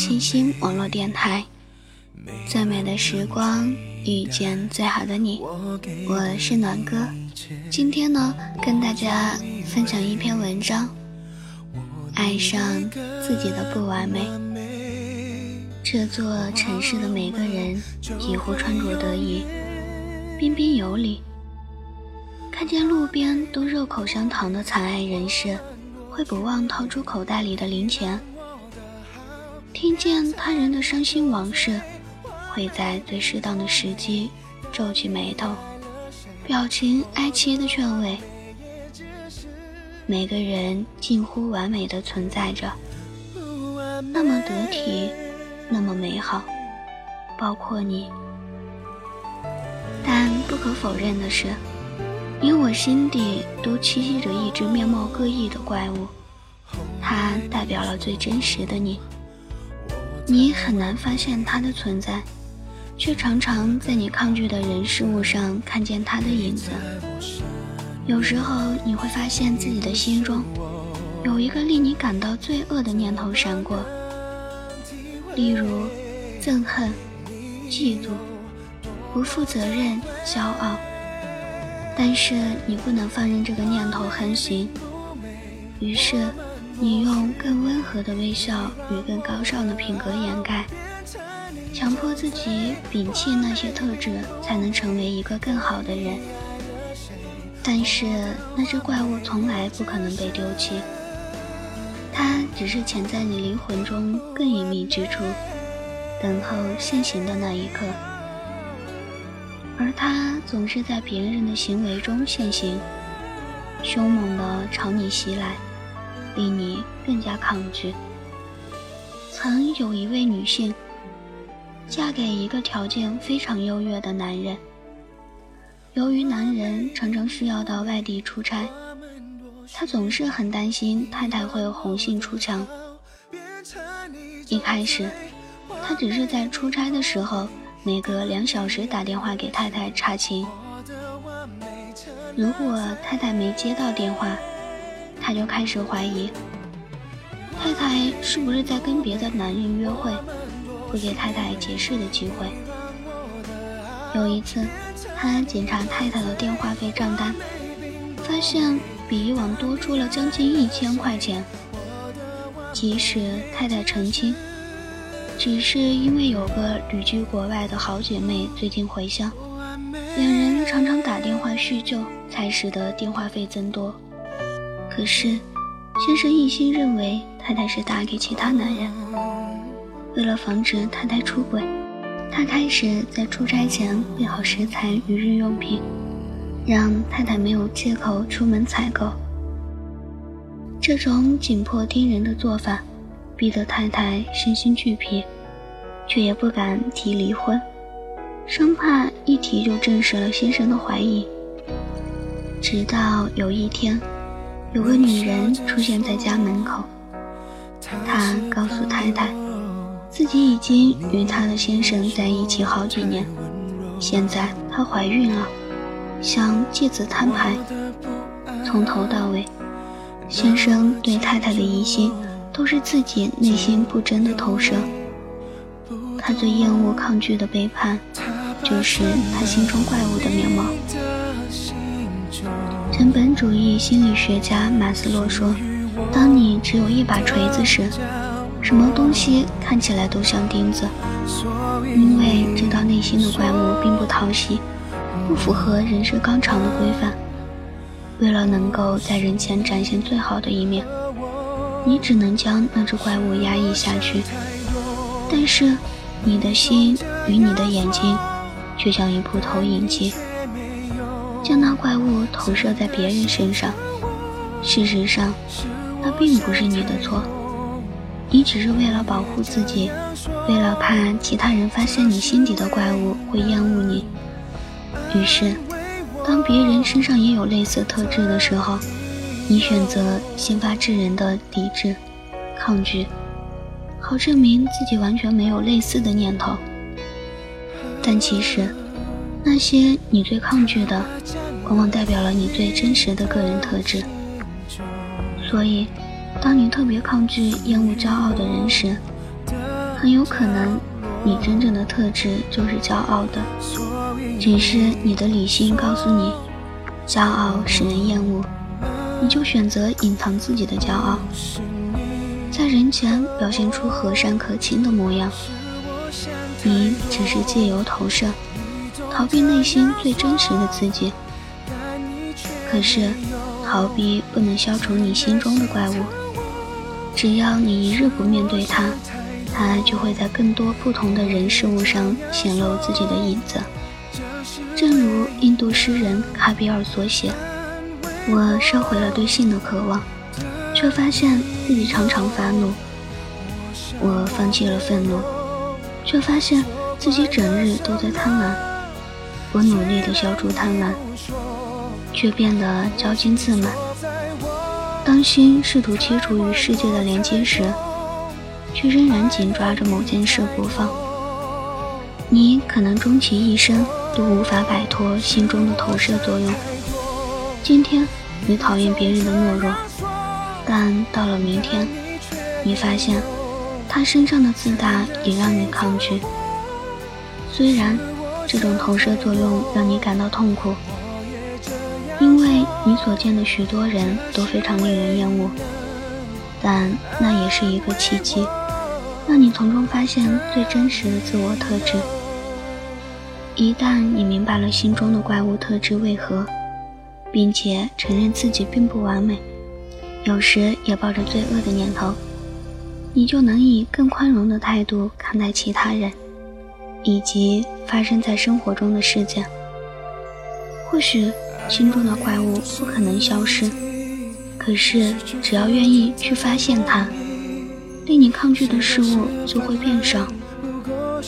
小耳朵们，这里是小清新网络电台，最美的时光遇见最好的你，我是暖哥。今天呢，跟大家分享一篇文章，爱上自己的不完美。这座城市的每个人几乎穿着得宜，彬彬有礼。看见路边都热口香糖的惨爱人士。会不忘掏出口袋里的零钱，听见他人的伤心往事，会在最适当的时机皱起眉头，表情哀戚的劝慰。每个人近乎完美的存在着，那么得体，那么美好，包括你。但不可否认的是。你我心底都栖息着一只面貌各异的怪物，它代表了最真实的你。你很难发现它的存在，却常常在你抗拒的人事物上看见它的影子。有时候你会发现自己的心中有一个令你感到罪恶的念头闪过，例如憎恨、嫉妒、不负责任、骄傲。但是你不能放任这个念头横行，于是你用更温和的微笑与更高尚的品格掩盖，强迫自己摒弃那些特质，才能成为一个更好的人。但是那只怪物从来不可能被丢弃，它只是潜在你灵魂中更隐秘之处，等候现形的那一刻。而他总是在别人的行为中现形，凶猛地朝你袭来，令你更加抗拒。曾有一位女性，嫁给一个条件非常优越的男人。由于男人常常需要到外地出差，他总是很担心太太会红杏出墙。一开始，他只是在出差的时候。每隔两小时打电话给太太查情，如果太太没接到电话，他就开始怀疑太太是不是在跟别的男人约会，不给太太解释的机会。有一次，他检查太太的电话费账单，发现比以往多出了将近一千块钱。即使太太澄清。只是因为有个旅居国外的好姐妹最近回乡，两人常常打电话叙旧，才使得电话费增多。可是，先生一心认为太太是打给其他男人。为了防止太太出轨，他开始在出差前备好食材与日用品，让太太没有借口出门采购。这种紧迫盯人的做法。逼得太太身心俱疲，却也不敢提离婚，生怕一提就证实了先生的怀疑。直到有一天，有个女人出现在家门口，她告诉太太，自己已经与她的先生在一起好几年，现在她怀孕了，想借此摊牌。从头到尾，先生对太太的疑心。都是自己内心不真的投射。他最厌恶、抗拒的背叛，就是他心中怪物的面貌。人本主义心理学家马斯洛说：“当你只有一把锤子时，什么东西看起来都像钉子，因为知道内心的怪物并不讨喜，不符合人设纲常的规范。为了能够在人前展现最好的一面。”你只能将那只怪物压抑下去，但是你的心与你的眼睛却像一部投影机，将那怪物投射在别人身上。事实上，那并不是你的错，你只是为了保护自己，为了怕其他人发现你心底的怪物会厌恶你。于是，当别人身上也有类似特质的时候。你选择先发制人的抵制、抗拒，好证明自己完全没有类似的念头。但其实，那些你最抗拒的，往往代表了你最真实的个人特质。所以，当你特别抗拒、厌恶骄傲的人时，很有可能你真正的特质就是骄傲的，只是你的理性告诉你，骄傲使人厌恶，你就选择隐藏自己的骄傲，在人前表现出和善可亲的模样。你只是借由投射，逃避内心最真实的自己。可是，逃避不能消除你心中的怪物。只要你一日不面对它，它就会在更多不同的人事物上显露自己的影子。正如印度诗人卡比尔所写：“我收回了对性的渴望，却发现自己常常发怒。我放弃了愤怒。”却发现自己整日都在贪婪。我努力地消除贪婪，却变得骄矜自满。当心试图切除与世界的连接时，却仍然紧抓着某件事不放。你可能终其一生都无法摆脱心中的投射作用。今天你讨厌别人的懦弱，但到了明天，你发现。他身上的自大也让你抗拒，虽然这种投射作用让你感到痛苦，因为你所见的许多人都非常令人厌恶，但那也是一个契机，让你从中发现最真实的自我特质。一旦你明白了心中的怪物特质为何，并且承认自己并不完美，有时也抱着罪恶的念头。你就能以更宽容的态度看待其他人，以及发生在生活中的事件。或许心中的怪物不可能消失，可是只要愿意去发现它，令你抗拒的事物就会变少，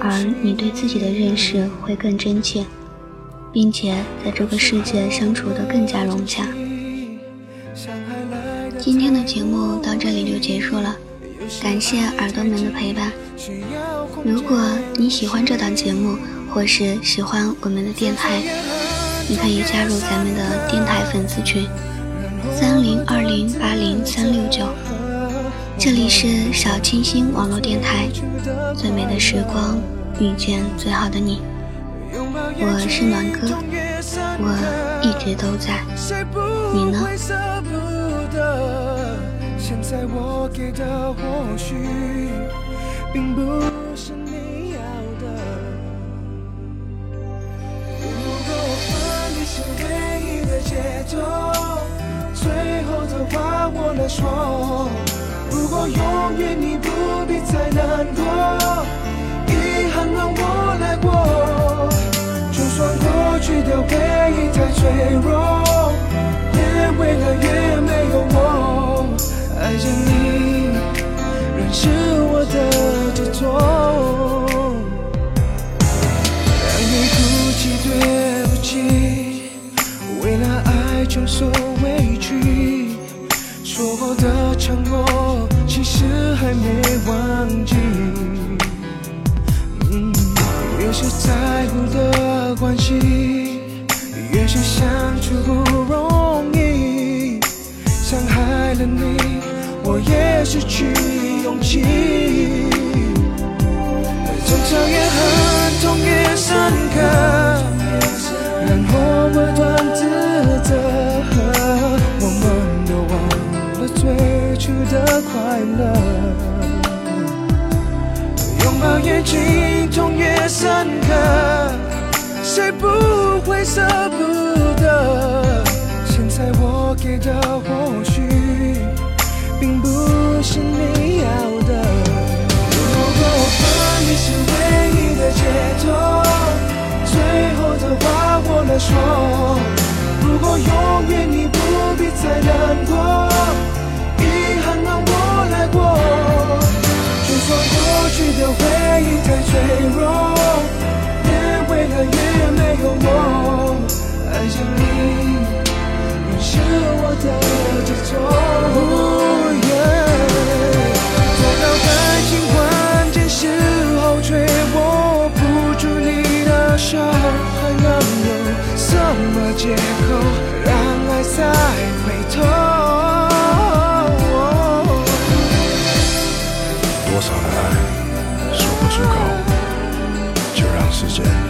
而你对自己的认识会更真切，并且在这个世界相处得更加融洽。今天的节目到这里就结束了。感谢耳朵们的陪伴。如果你喜欢这档节目，或是喜欢我们的电台，你可以加入咱们的电台粉丝群：三零二零八零三六九。这里是小清新网络电台，最美的时光遇见最好的你。我是暖哥，我一直都在。你呢？现在我给的或许并不是说。如果永远你不必再难过，遗憾让我来过。就算过去的回忆太脆弱，越为了越没有我。爱着你，仍是我的执着。让你哭泣，对不起，为了爱承受，过的承诺，其实还没忘记。嗯越是在乎的关系，越是相处不容易，伤害了你。我也失去勇气，争吵越狠，情，痛越深刻，谁不会舍不得？失去的回忆太脆弱，越未来越没有我，爱上你，你是我的执着。哦，再到感情关键时候，却握不住你的手，还能有什么借口让爱再回头？sizce?